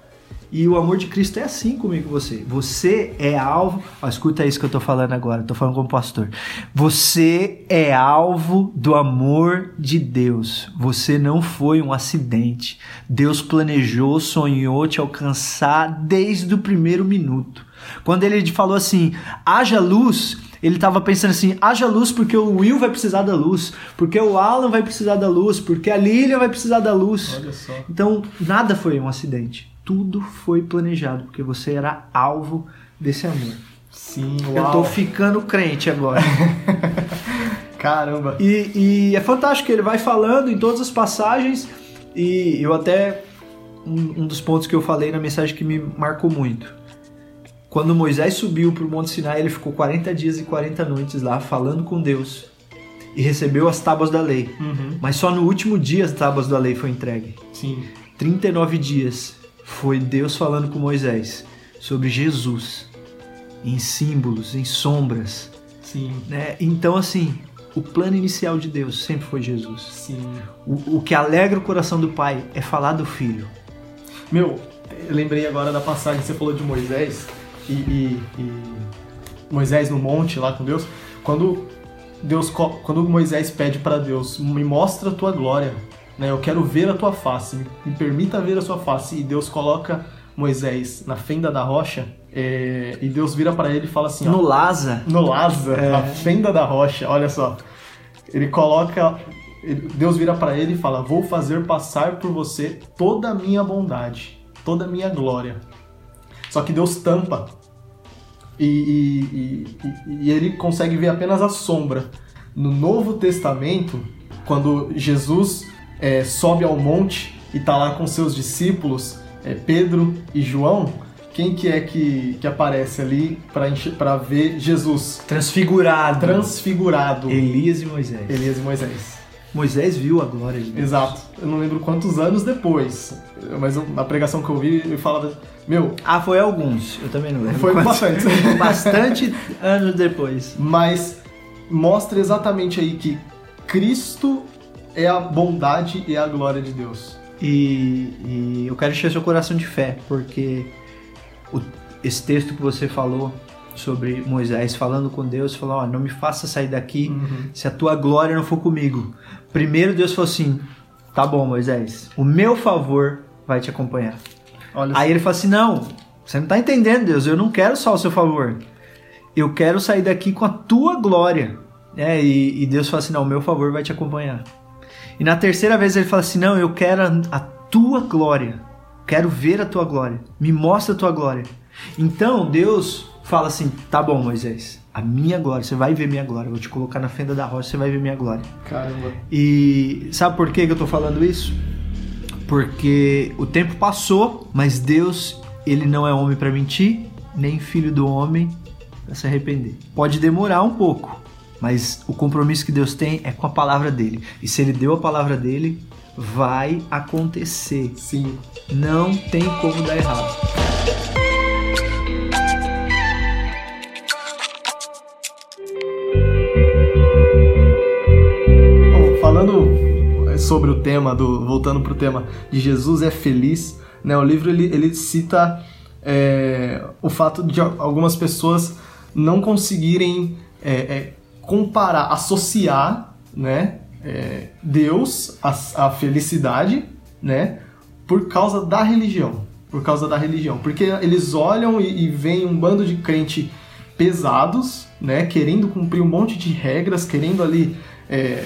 E o amor de Cristo é assim comigo com você. Você é alvo. Ó, escuta isso que eu tô falando agora, tô falando como pastor. Você é alvo do amor de Deus. Você não foi um acidente. Deus planejou, sonhou te alcançar desde o primeiro minuto. Quando ele falou assim: haja luz, ele estava pensando assim: haja luz porque o Will vai precisar da luz, porque o Alan vai precisar da luz, porque a Lilian vai precisar da luz. Olha só. Então, nada foi um acidente. Tudo foi planejado, porque você era alvo desse amor. Sim, Eu tô uau. ficando crente agora. Caramba. E, e é fantástico, ele vai falando em todas as passagens, e eu até. Um, um dos pontos que eu falei na mensagem que me marcou muito. Quando Moisés subiu para o Monte Sinai, ele ficou 40 dias e 40 noites lá falando com Deus e recebeu as tábuas da lei. Uhum. Mas só no último dia as tábuas da lei foi entregue. Sim. 39 dias foi Deus falando com Moisés sobre Jesus, em símbolos, em sombras, Sim. né? Então assim, o plano inicial de Deus sempre foi Jesus. Sim. O, o que alegra o coração do pai é falar do filho. Meu, eu lembrei agora da passagem que você falou de Moisés e, e- e Moisés no monte lá com Deus. Quando Deus, quando Moisés pede para Deus, me mostra a tua glória, né? Eu quero ver a tua face, me, permita ver a sua face. E Deus coloca Moisés na fenda da rocha é, e Deus vira para ele e fala assim, ó, No Lasa, no Lázaro, É. na fenda da rocha, olha só. Ele coloca. ele- Deus vira para ele e fala: Vou fazer passar por você toda a minha bondade, toda a minha glória. Só que Deus tampa. E- e- e- e ele consegue ver apenas a sombra. No Novo Testamento, quando Jesus é, sobe ao monte e tá lá com seus discípulos, é, Pedro e João, quem que é que, que aparece ali para ver Jesus transfigurado. transfigurado? Elias e Moisés. Elias e Moisés. Moisés viu a glória de Deus. Exato. Eu não lembro quantos anos depois, mas eu- na pregação que eu vi, ele falava, meu, Ah, foi alguns. Eu também não lembro. foi quantos. bastante. Bastante anos depois. mas mostra exatamente aí que Cristo é a bondade e a glória de Deus. E, e eu quero encher seu coração de fé, porque o- esse texto que você falou sobre Moisés falando com Deus, falou: ó, não me faça sair daqui Uhum. se a tua glória não for comigo. Primeiro Deus falou assim: tá bom, Moisés, o meu favor vai te acompanhar. Olha Aí ele falou assim: não, você não tá entendendo, Deus, eu não quero só o seu favor. Eu quero sair daqui com a tua glória. É, e, e Deus fala assim: não, o meu favor vai te acompanhar. E na terceira vez ele fala assim: não, eu quero a, a tua glória. Quero ver a tua glória. Me mostra a tua glória. Então Deus fala assim: tá bom, Moisés, a minha glória, você vai ver minha glória. Vou te colocar na fenda da rocha, você vai ver minha glória. caramba. E sabe por que que eu tô falando isso? Porque o tempo passou, mas Deus, ele não é homem para mentir, nem filho do homem para se arrepender. Pode demorar um pouco, mas o compromisso que Deus tem é com a palavra dele. E se ele deu a palavra dele, vai acontecer. Sim. Não tem como dar errado. Bom, falando sobre o tema do voltando pro tema de Jesus é feliz, né? O livro ele, ele cita é, o fato de algumas pessoas não conseguirem é, é, comparar, associar, né? é, Deus à, à felicidade, né? Por causa da religião, por causa da religião, porque eles olham e, e veem um bando de crente pesados, né? Querendo cumprir um monte de regras, querendo ali é,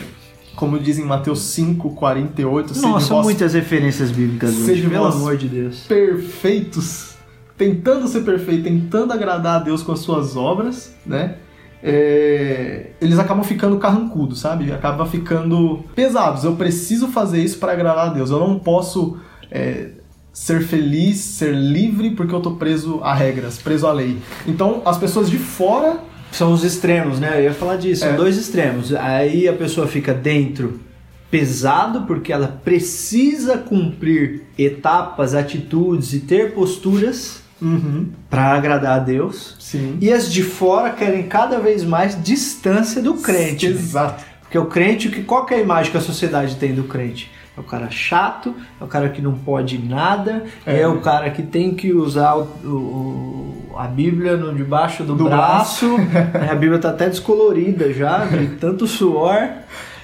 como dizem em Mateus 5, 48, sede Nossa, vós muitas referências bíblicas hoje, Seja pelo amor de Deus. perfeitos, tentando ser perfeito, tentando agradar a Deus com as suas obras, né? É, eles acabam ficando carrancudos, sabe? Acabam ficando pesados. Eu preciso fazer isso para agradar a Deus. Eu não posso é, ser feliz, ser livre porque eu tô preso a regras, preso à lei. Então, as pessoas de fora São os extremos, né? Eu ia falar disso, são É. dois extremos. Aí a pessoa fica dentro pesado porque ela precisa cumprir etapas, atitudes e ter posturas Uhum. para agradar a Deus. Sim. E as de fora querem cada vez mais distância do crente. Exato. Porque o crente, que qual que é a imagem que a sociedade tem do crente? É o cara chato, é o cara que não pode nada, é, É. o cara que tem que usar o- o- a Bíblia no debaixo do, Do braço. É, a Bíblia tá até descolorida já, de tanto suor.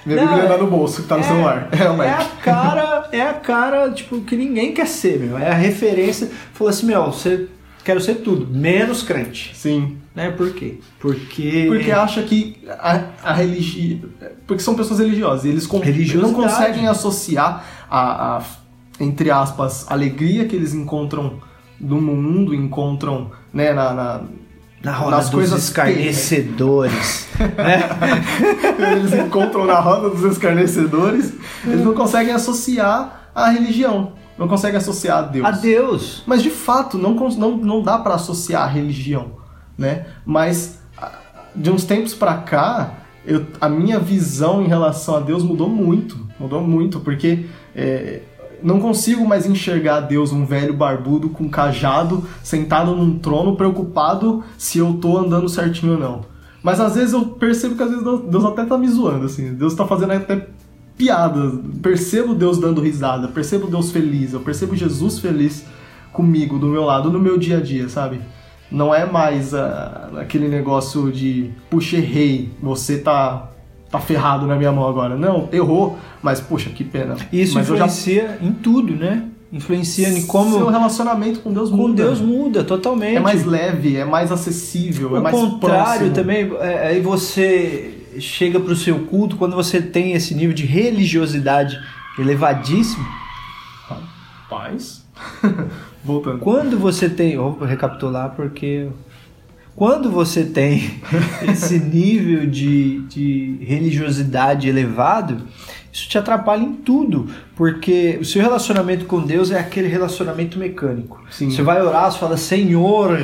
Minha Não, Bíblia é- tá no bolso, que tá no é- celular. É, o É a cara, é a cara, tipo, que ninguém quer ser, meu. É a referência. Falou assim, meu, você quero ser tudo, menos crente. Sim. Né? Por quê? Porque. Porque acha que a, a religião. Porque são pessoas religiosas. E eles não conseguem associar a, a, entre aspas, alegria que eles encontram no mundo, encontram né, na, na- na roda nas dos coisas escarnecedores. né? eles encontram na roda dos escarnecedores, eles não conseguem associar a religião, não conseguem associar a Deus. A Deus. Mas de fato, não, não, não dá pra associar a religião, né? Mas de uns tempos pra cá, eu, a minha visão em relação a Deus mudou muito, mudou muito, porque é, não consigo mais enxergar Deus, um velho barbudo com cajado, sentado num trono, preocupado se eu tô andando certinho ou não. Mas às vezes eu percebo que às vezes Deus até tá me zoando, assim. Deus tá fazendo até piada. Percebo Deus dando risada, percebo Deus feliz, eu percebo Jesus feliz comigo, do meu lado, no meu dia a dia, sabe? Não é mais ah, aquele negócio de, puxa, errei, você tá, tá ferrado na minha mão agora. Não, errou, mas puxa, que pena. Isso mas eu já influencia em tudo, né? Influencia em como Seu relacionamento com Deus com muda. Deus muda totalmente. É mais leve, é mais acessível, é O mais contrário próximo. também, é, aí você chega pro seu culto, quando você tem esse nível de religiosidade elevadíssimo, Paz. Voltando. quando você tem, vou recapitular porque quando você tem esse nível de, de religiosidade elevado, isso te atrapalha em tudo, porque o seu relacionamento com Deus é aquele relacionamento mecânico. Sim. Você vai orar, você fala Senhor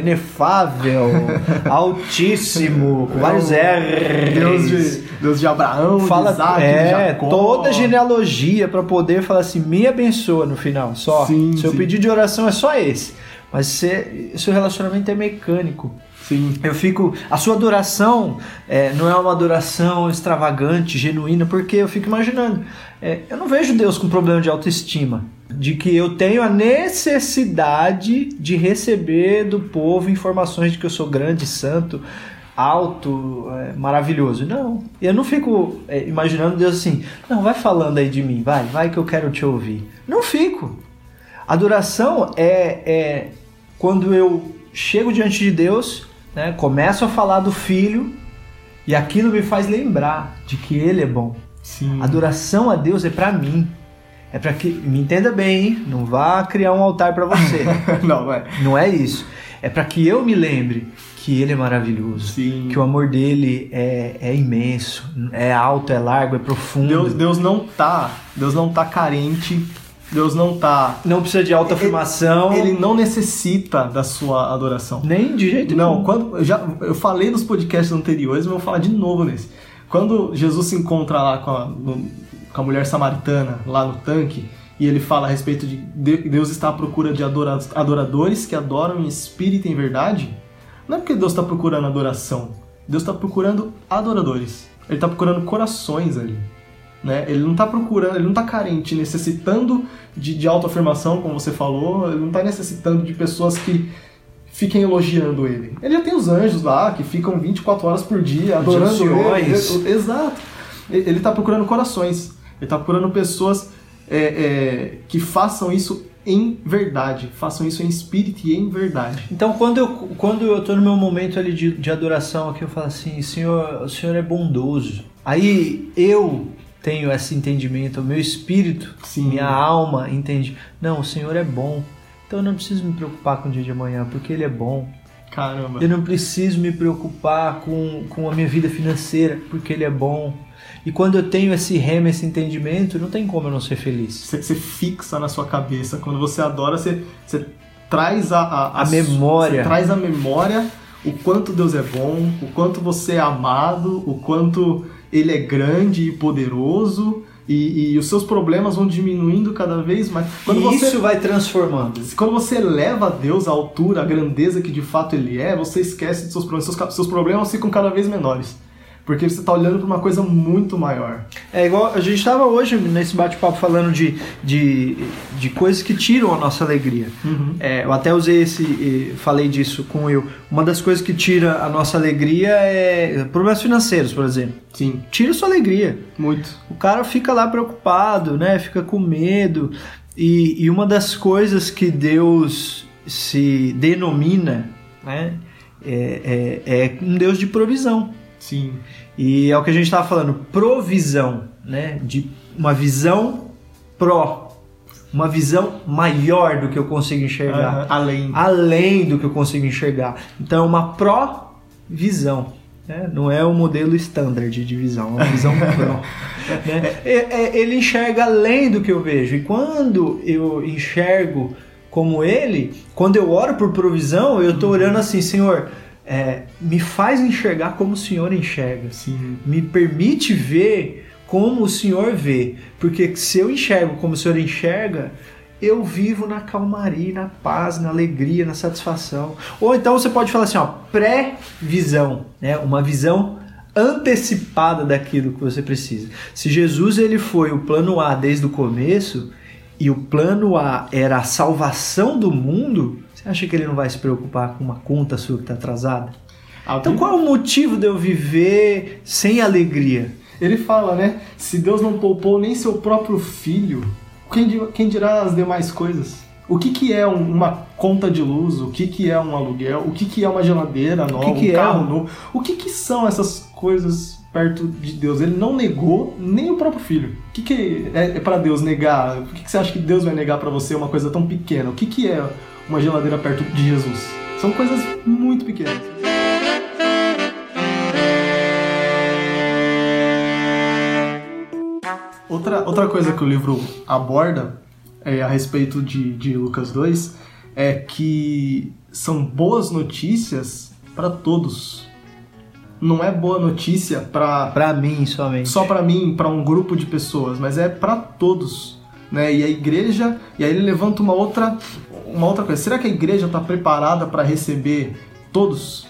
inefável, Altíssimo, com vários R's. Deus de, Deus de Abraão, Fala, de Isaac, é, de Jacó. toda a genealogia para poder falar assim, me abençoa no final, só. Sim, Seu sim. pedido de oração é só esse. Mas você, seu relacionamento é mecânico. Sim. Eu fico. A sua adoração é, não é uma adoração extravagante, genuína, porque eu fico imaginando. é, eu não vejo Deus com problema de autoestima. De que eu tenho a necessidade de receber do povo informações de que eu sou grande, santo, alto, é, maravilhoso. Não. Eu não fico é, imaginando Deus assim, não, vai falando aí de mim, vai, vai que eu quero te ouvir. Não fico. Adoração é, é quando eu chego diante de Deus, né, começo a falar do Filho e aquilo me faz lembrar de que Ele é bom. Sim. Adoração a Deus é pra mim. É para que me entenda bem, hein? não vá criar um altar pra você. não, é. não é isso. É para que eu me lembre que Ele é maravilhoso, Sim. que o amor dele é, é imenso, é alto, é largo, é profundo. Deus, Deus não tá. Deus não tá carente. Deus não tá. Não precisa de autoafirmação, Ele não necessita da sua adoração. nem de jeito Não, nenhum. quando eu já eu falei nos podcasts anteriores, mas eu vou falar de novo nesse. Quando Jesus se encontra lá com a, no- com a mulher samaritana lá no tanque e ele fala a respeito de de- Deus está à procura de adora- adoradores que adoram em espírito e em verdade, não é porque Deus está procurando adoração. Deus está procurando adoradores. Ele está procurando corações ali. Né? Ele não está procurando, ele não está carente, necessitando de, de autoafirmação, como você falou, ele não está necessitando de pessoas que fiquem elogiando ele. Ele já tem os anjos lá, que ficam 24 horas por dia adorando ele. Exato. Ele está procurando corações. Ele está procurando pessoas é, é, que façam isso em verdade, façam isso em espírito e em verdade. Então, quando eu, quando eu tô no meu momento ali de, de adoração, aqui eu falo assim, Senhor, o Senhor é bondoso. Aí eu tenho esse entendimento, o meu espírito, Sim. minha alma entende, não, o Senhor é bom. Então eu não preciso me preocupar com o dia de amanhã, porque Ele é bom. Caramba. Eu não preciso me preocupar com, com a minha vida financeira, porque Ele é bom. E quando eu tenho esse rema, esse entendimento, não tem como eu não ser feliz. Você, você fixa na sua cabeça. Quando você adora, você, você traz a, a, A memória. Você traz a memória o quanto Deus é bom, o quanto você é amado, o quanto Ele é grande e poderoso E, e os seus problemas vão diminuindo cada vez mais. Quando e você, isso vai transformando. quando você leva a Deus à altura, à grandeza que de fato Ele é, você esquece dos seus problemas. Seus, seus problemas ficam cada vez menores. Porque você está olhando para uma coisa muito maior. É igual a gente estava hoje nesse bate-papo falando de, de, de coisas que tiram a nossa alegria. É, eu até usei esse, falei disso com eu. Uma das coisas que tira a nossa alegria é problemas financeiros, por exemplo. Sim, Tira a sua alegria. muito. O cara fica lá preocupado, né? Fica com medo. E, e uma das coisas que Deus se denomina, né? É, é, é um Deus de provisão. Sim. E é o que a gente estava falando, provisão, né? De uma visão pró, uma visão maior do que eu consigo enxergar, Aham, Além. além do que eu consigo enxergar. Então, é uma pró-visão. Né? Não é o modelo standard de visão, é uma visão pró. né? É- é- Ele enxerga além do que eu vejo. E quando eu enxergo como ele, quando eu oro por provisão, eu estou orando assim, Senhor, é, me faz enxergar como o Senhor enxerga Sim. me permite ver como o Senhor vê. Porque se eu enxergo como o Senhor enxerga, eu vivo na calmaria, na paz, na alegria, na satisfação. Ou então você pode falar assim, ó, pré-visão, né? Uma visão antecipada daquilo que você precisa. Se Jesus ele foi o plano A desde o começo e o plano A era a salvação do mundo, você acha que ele não vai se preocupar com uma conta sua que está atrasada? Então qual é o motivo de eu viver sem alegria? Ele fala, né? Se Deus não poupou nem seu próprio filho, quem, di- quem dirá as demais coisas? O que, que é um- uma conta de luz? O que, que é um aluguel? O que, que é uma geladeira nova? que um é carro novo? O que, que são essas coisas perto de Deus? Ele não negou nem o próprio filho. O que, que é, é para Deus negar? Por que, que você acha que Deus vai negar para você uma coisa tão pequena? O que, que é uma geladeira perto de Jesus? São coisas muito pequenas. Outra, outra coisa que o livro aborda é, a respeito de, de Lucas 2 é que são boas notícias para todos. Não é boa notícia para Pra mim somente. só para mim, para um grupo de pessoas, mas é para todos, né? E a igreja, e aí ele levanta uma outra uma outra coisa. Será que a igreja está preparada para receber todos?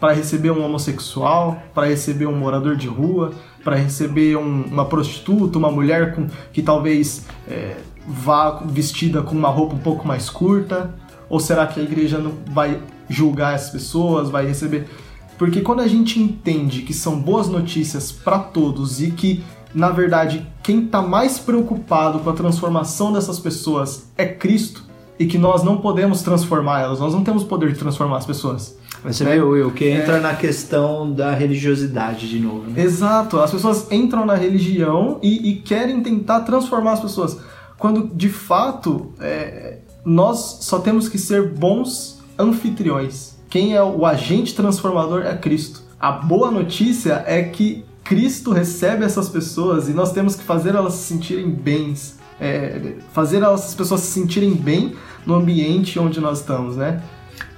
Para receber um homossexual, para receber um morador de rua, para receber um- uma prostituta, uma mulher com, que talvez é, vá vestida com uma roupa um pouco mais curta? Ou será que a igreja não vai julgar essas pessoas, vai receber? Porque quando a gente entende que são boas notícias para todos e que, na verdade, quem está mais preocupado com a transformação dessas pessoas é Cristo e que nós não podemos transformar elas, nós não temos poder de transformar as pessoas. Você né? vê, Will, que entra na questão da religiosidade de novo. Né? Exato, as pessoas entram na religião e, e querem tentar transformar as pessoas, quando de fato é, nós só temos que ser bons anfitriões. Quem é o agente transformador é Cristo. A boa notícia é que Cristo recebe essas pessoas e nós temos que fazer elas se sentirem bens, é, fazer essas pessoas se sentirem bem no ambiente onde nós estamos, né?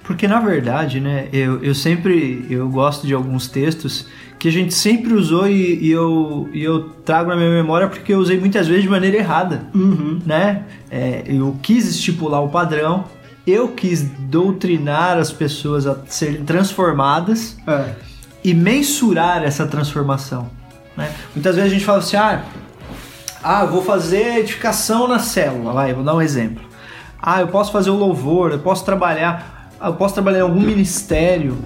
Porque na verdade, né, eu, eu sempre eu gosto de alguns textos que a gente sempre usou e, e eu, e eu trago na minha memória porque eu usei muitas vezes de maneira errada. Uhum. né? É, eu quis estipular o padrão, eu quis doutrinar as pessoas a serem transformadas É. e mensurar essa transformação. Né? Muitas vezes a gente fala assim, ah, ah, eu vou fazer edificação na célula, vai, vou dar um exemplo. Ah, eu posso fazer o louvor, eu posso trabalhar, ah, eu posso trabalhar em algum ministério.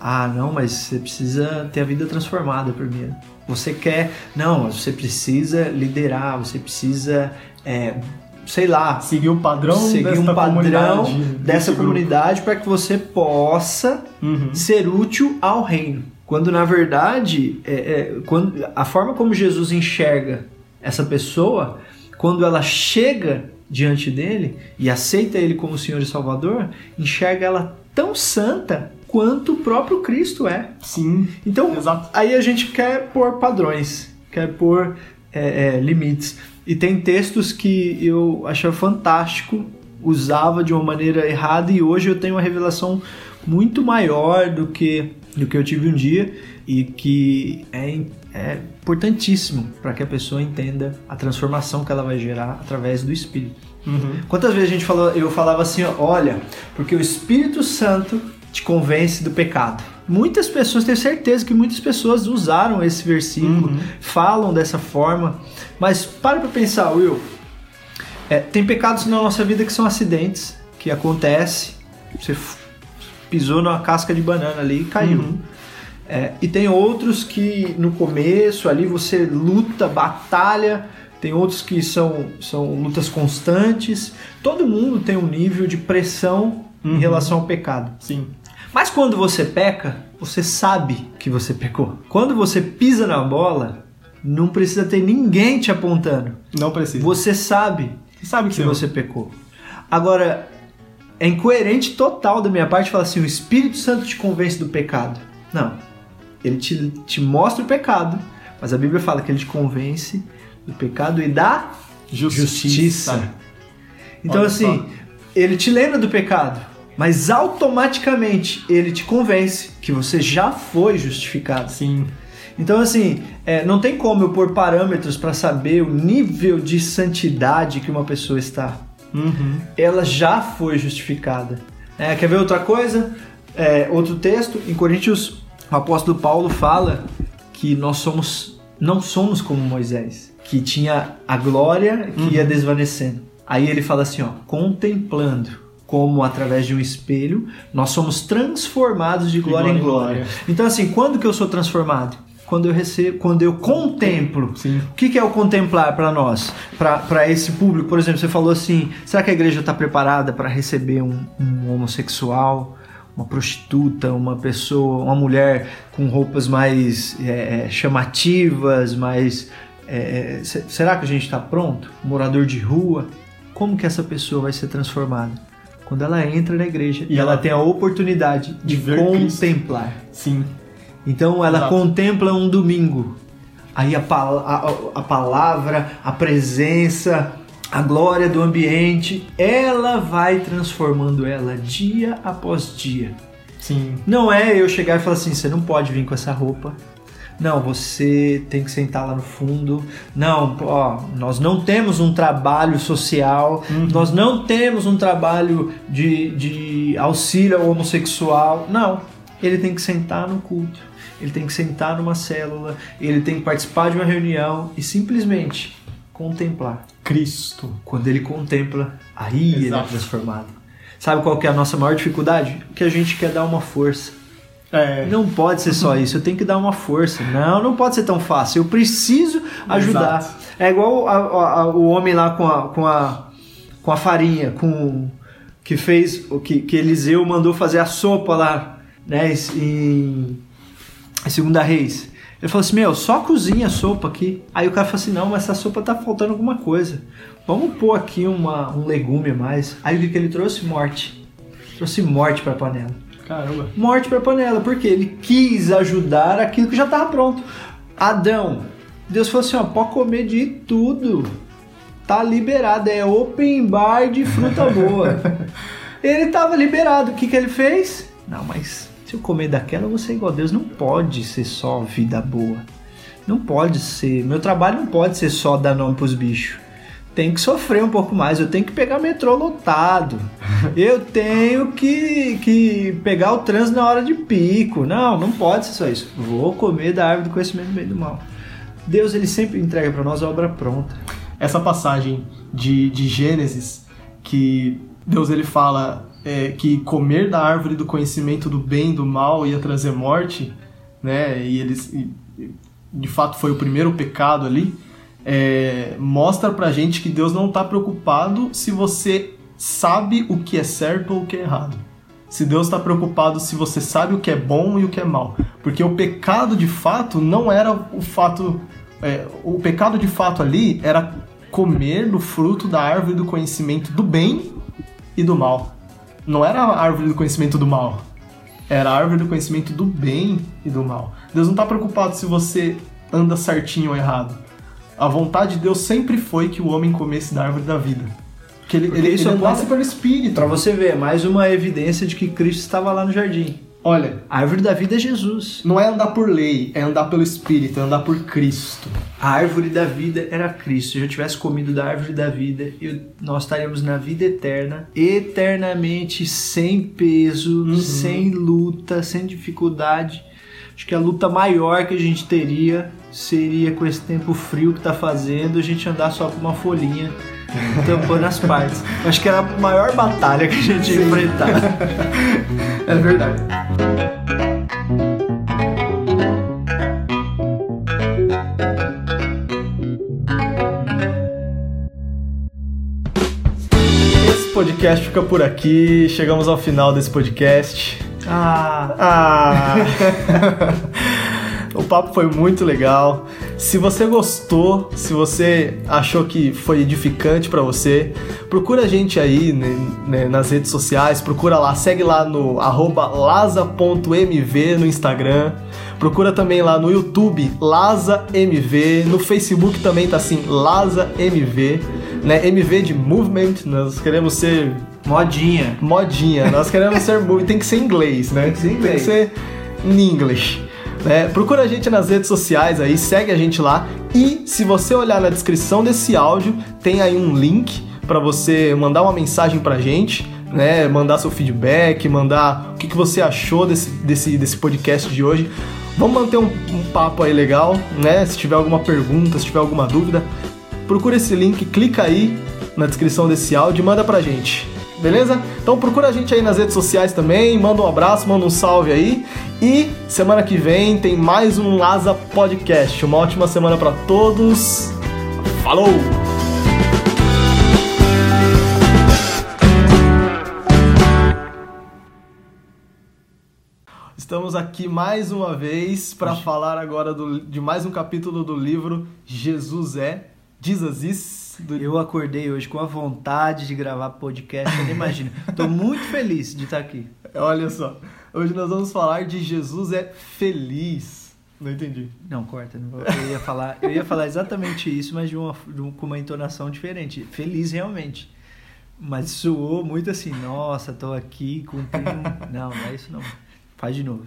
Ah, não, mas você precisa ter a vida transformada primeiro. Você quer, não, você precisa liderar, você precisa, é, sei lá, Seguir o padrão seguir um padrão comunidade, dessa comunidade para que você possa Uhum. ser útil ao reino. Quando na verdade, é, é, quando, a forma como Jesus enxerga essa pessoa, quando ela chega diante dele e aceita ele como Senhor e Salvador, enxerga ela tão santa quanto o próprio Cristo é. Sim, Então, Exato. aí a gente quer pôr padrões, quer pôr é, é, limites. E tem textos que eu achava fantástico, usava de uma maneira errada e hoje eu tenho uma revelação muito maior do que do que eu tive um dia e que é, é importantíssimo para que a pessoa entenda a transformação que ela vai gerar através do Espírito. Uhum. Quantas vezes a gente falou, eu falava assim, olha, porque o Espírito Santo te convence do pecado. Muitas pessoas, tenho certeza que muitas pessoas usaram esse versículo, Uhum. falam dessa forma, mas para pra pensar, Will. É, tem pecados na nossa vida que são acidentes, que acontece, você pisou numa casca de banana ali e caiu. Uhum. É, e tem outros que no começo ali você luta, batalha, tem outros que são, são lutas constantes. Todo mundo tem um nível de pressão em Uhum. relação ao pecado. Sim. Mas quando você peca, você sabe que você pecou. Quando você pisa na bola, não precisa ter ninguém te apontando. Não precisa. Você sabe Você sabe que que você pecou. Agora, é incoerente total da minha parte falar assim: o Espírito Santo te convence do pecado. Não. Ele te, te mostra o pecado, mas a Bíblia fala que ele te convence do pecado e da justiça. Então, Olha assim, só. ele te lembra do pecado, mas automaticamente ele te convence que você já foi justificado. Sim. Então, assim, é, não tem como eu pôr parâmetros para saber o nível de santidade que uma pessoa está. Uhum. Ela já foi justificada. É, quer ver outra coisa? É, outro texto, em Coríntios, o apóstolo Paulo fala que nós somos, não somos como Moisés, que tinha a glória que ia desvanecendo. Aí ele fala assim, ó, contemplando como através de um espelho nós somos transformados de glória, glória em em glória. glória. Então assim, quando que eu sou transformado? Quando eu recebo, quando eu contemplo. Sim. O que, que é o contemplar para nós, para esse público? Por exemplo, você falou assim: será que a igreja está preparada para receber um, um homossexual, uma prostituta, uma pessoa, uma mulher com roupas mais é, é, chamativas, mais. é, é, se- será que a gente está pronto? Um morador de rua? Como que essa pessoa vai ser transformada? Quando ela entra na igreja e, ela, ela tem a oportunidade de, de ver Cristo. contemplar. Sim. Então ela Exato. contempla um domingo. Aí a, pala- a- a palavra, a presença, a glória do ambiente, ela vai transformando ela dia após dia. Sim. Não é eu chegar e falar assim: você não pode vir com essa roupa. Não, você tem que sentar lá no fundo. Não, ó, nós não temos um trabalho social, Uhum. nós não temos um trabalho de, de auxílio ao homossexual. Não, ele tem que sentar no culto, ele tem que sentar numa célula, ele tem que participar de uma reunião e simplesmente contemplar. Cristo. Quando ele contempla, aí ele é Exato. transformado. Sabe qual que é a nossa maior dificuldade? Que a gente quer dar uma força. É. Não pode ser só isso, eu tenho que dar uma força. Não, não pode ser tão fácil. Eu preciso ajudar. Exato. É igual a- a- a- o homem lá com a, com a, com a farinha, com que fez o que, que Eliseu mandou fazer a sopa lá, né, em, em Segunda Reis. Ele falou assim: Meu, só cozinha a sopa aqui. Aí o cara falou assim: Não, mas essa sopa tá faltando alguma coisa. Vamos pôr aqui uma, um legume a mais. Aí o que, que ele trouxe? Morte. Trouxe morte pra panela Caramba. morte para panela, porque ele quis ajudar aquilo que já estava pronto. Adão, Deus falou assim: ó, pode comer de tudo, tá liberado, é open bar de fruta boa. ele estava liberado, o que, que ele fez? Não, mas se eu comer daquela, eu vou ser igual a Deus. Não pode ser só vida boa. Não pode ser. Meu trabalho não pode ser só dar nome pros bichos. Tem que sofrer um pouco mais. Eu tenho que pegar metrô lotado. Eu tenho que, que pegar o trânsito na hora de pico. Não, não pode ser só isso. Vou comer da árvore do conhecimento do bem do mal. Deus ele sempre entrega para nós a obra pronta. Essa passagem de, de Gênesis, que Deus ele fala é, que comer da árvore do conhecimento do bem e do mal ia trazer morte, né? E eles, e- de fato, foi o primeiro pecado ali. é, mostra pra gente que Deus não tá preocupado se você sabe o que é certo ou o que é errado. Se Deus está preocupado se você sabe o que é bom e o que é mal. Porque o pecado de fato não era o fato. é, o pecado de fato ali era comer do fruto da árvore do conhecimento do bem e do mal. Não era a árvore do conhecimento do mal. Era a árvore do conhecimento do bem e do mal. Deus não está preocupado se você anda certinho ou errado. A vontade de Deus sempre foi que o homem comesse da árvore da vida. Que ele, Porque ele, isso ele aponta- andasse pelo Espírito. Para você ver, mais uma evidência de que Cristo estava lá no jardim. Olha, A árvore da vida é Jesus. não é andar por lei, é andar pelo Espírito, é andar por Cristo. A árvore da vida era Cristo. Se eu tivesse comido da árvore da vida, eu- nós estaríamos na vida eterna, eternamente sem peso, sem luta, sem dificuldade. Acho que a luta maior que a gente teria seria com esse tempo frio que tá fazendo, a gente andar só com uma folhinha tampando as partes. Acho que era a maior batalha que a gente ia enfrentar. É verdade. Esse podcast fica por aqui. Chegamos ao final desse podcast. Ah, Ah! o papo foi muito legal. Se você gostou, se você achou que foi edificante pra você, procura a gente aí né, né, nas redes sociais, procura lá, segue lá no arroba laza.mv no Instagram. Procura também lá no YouTube, LazaMV, no Facebook também tá assim, LazaMV, né? MV de Movement, nós queremos ser modinha. modinha. Nós queremos ser tem que ser inglês, né? Tem que ser em inglês. Tem que ser English. Né? Procura a gente nas redes sociais aí, segue a gente lá. E se você olhar na descrição desse áudio, tem aí um link para você mandar uma mensagem pra gente, né? Mandar seu feedback, mandar o que, que você achou desse, desse, desse podcast de hoje. Vamos manter um, um papo aí legal, né? Se tiver alguma pergunta, se tiver alguma dúvida, procura esse link, clica aí na descrição desse áudio e manda pra gente. Beleza? Então procura a gente aí nas redes sociais também, manda um abraço, manda um salve aí. E semana que vem tem mais um Laza Podcast. Uma ótima semana pra todos. Falou! Estamos aqui mais uma vez para falar agora do- de mais um capítulo do livro Jesus é, Jesus is, do Eu acordei hoje com a vontade de gravar podcast, eu nem imagino. Tô muito feliz de estar aqui. Olha só, hoje nós vamos falar de Jesus é feliz. Não entendi. Não, corta. não vou- Eu ia falar, eu ia falar exatamente isso, mas de uma, de com uma entonação diferente. Feliz realmente. Mas soou muito assim, nossa, tô aqui cumprindo. um-" Não, não é isso não. Faz de novo.